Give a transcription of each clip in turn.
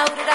Laura.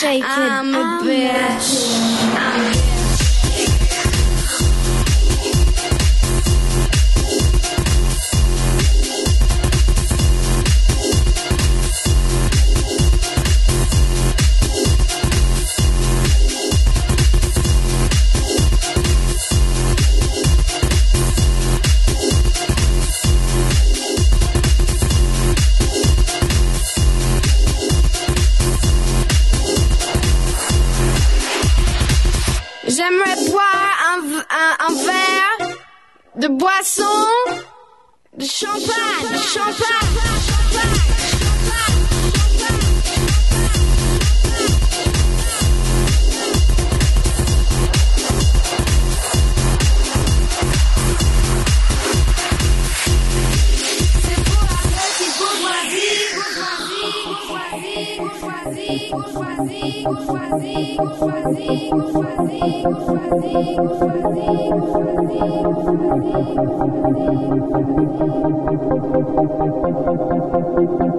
shaking. I'm a bitch. I'm living and living and living and living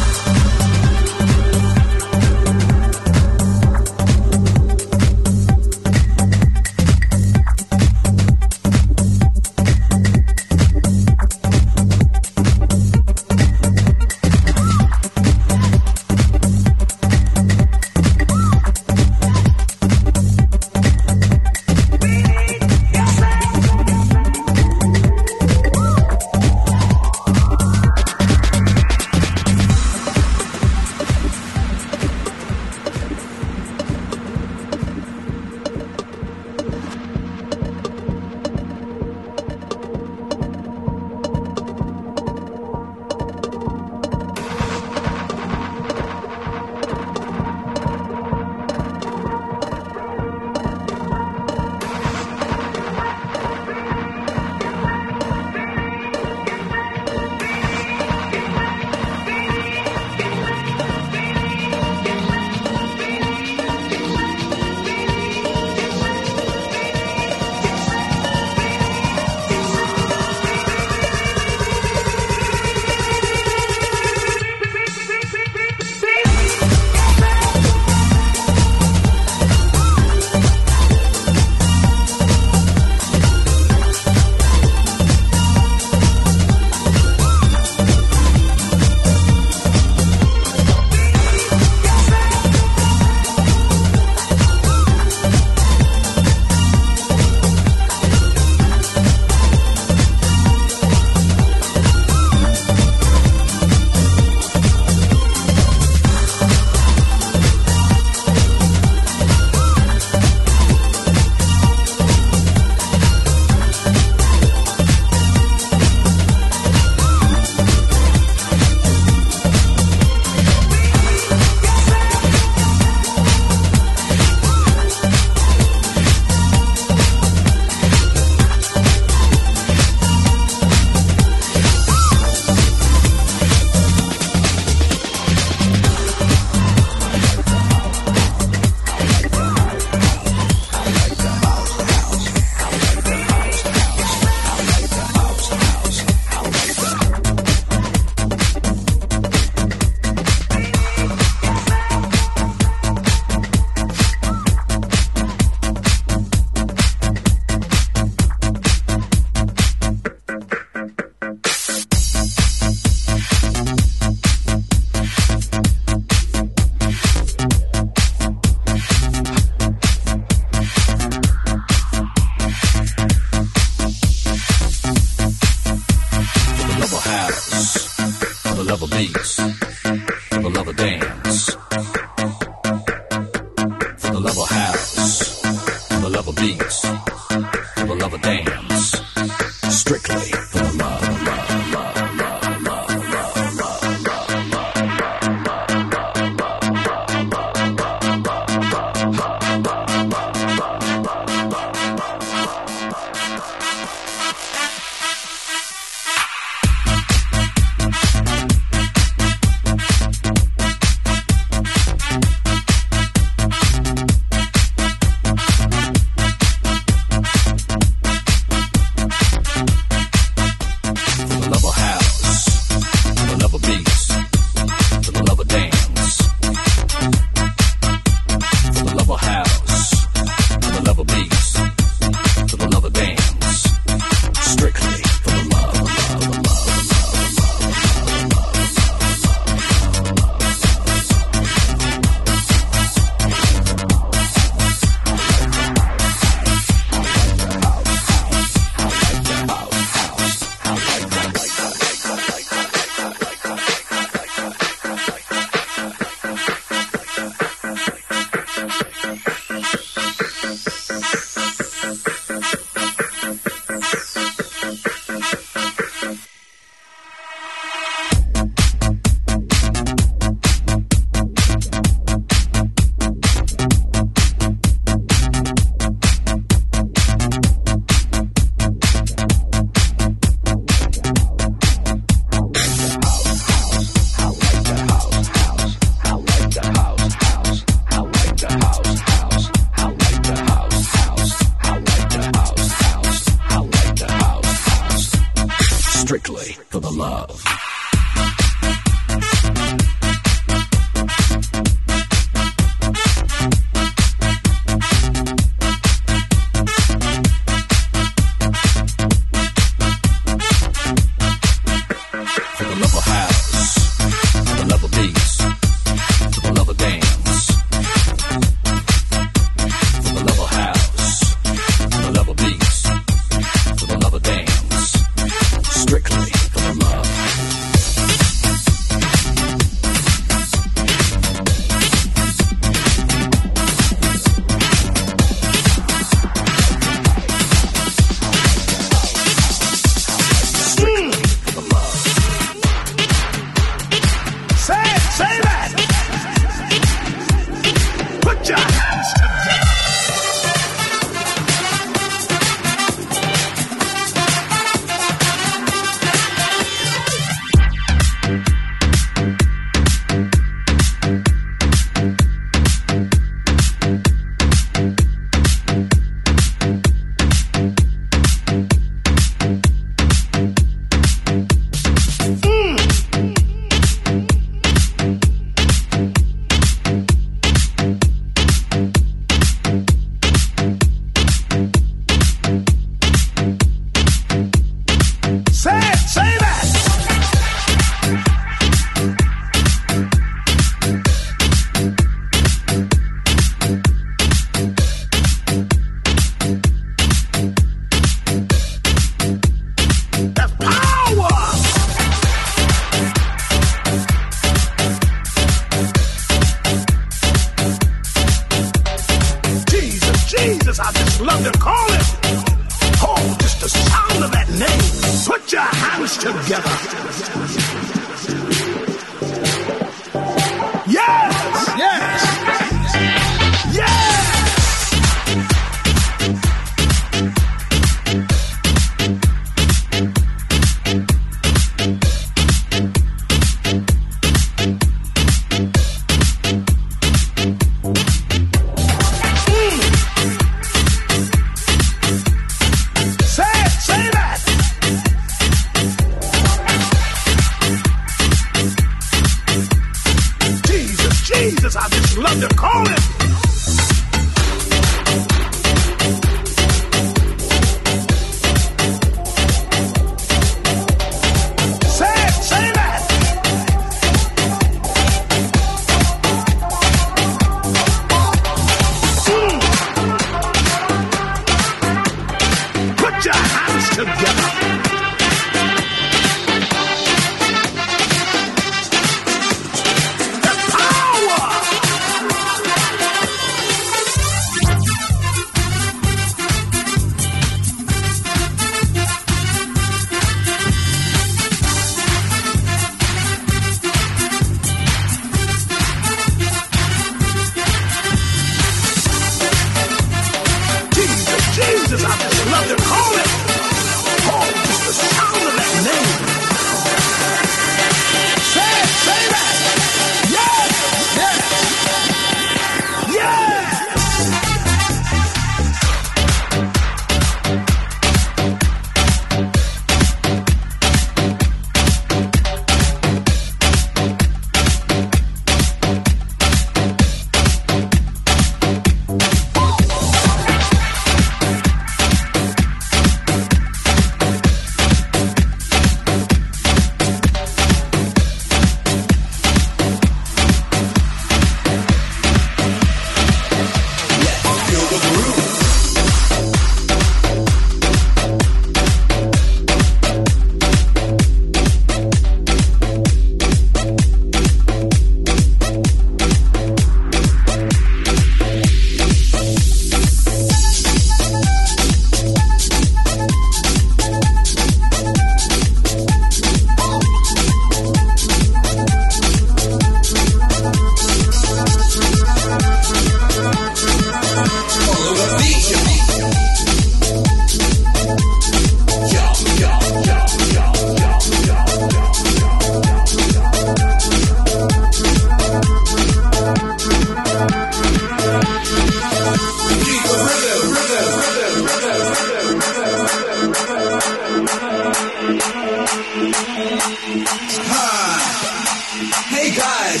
Hey guys,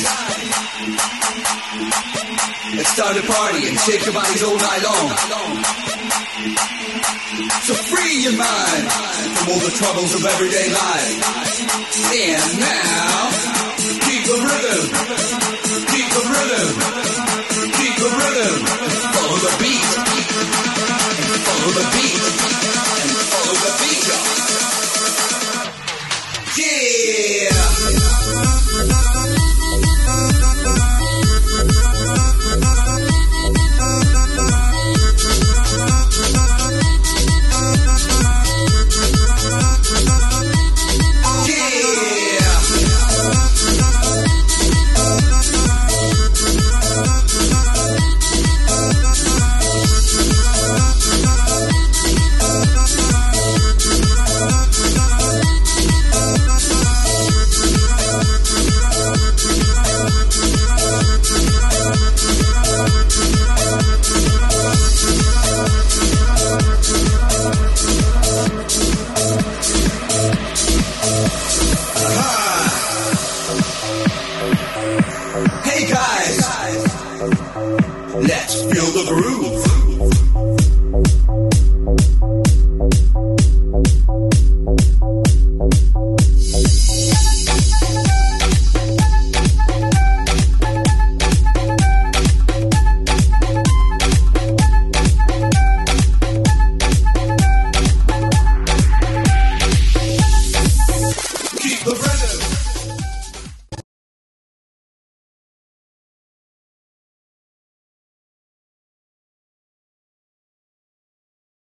let's start a party and shake your bodies all night long. So free your mind from all the troubles of everyday life. And now, keep the rhythm, keep the rhythm, keep the rhythm. Follow the beat, follow the beat, and follow the beat. Yeah.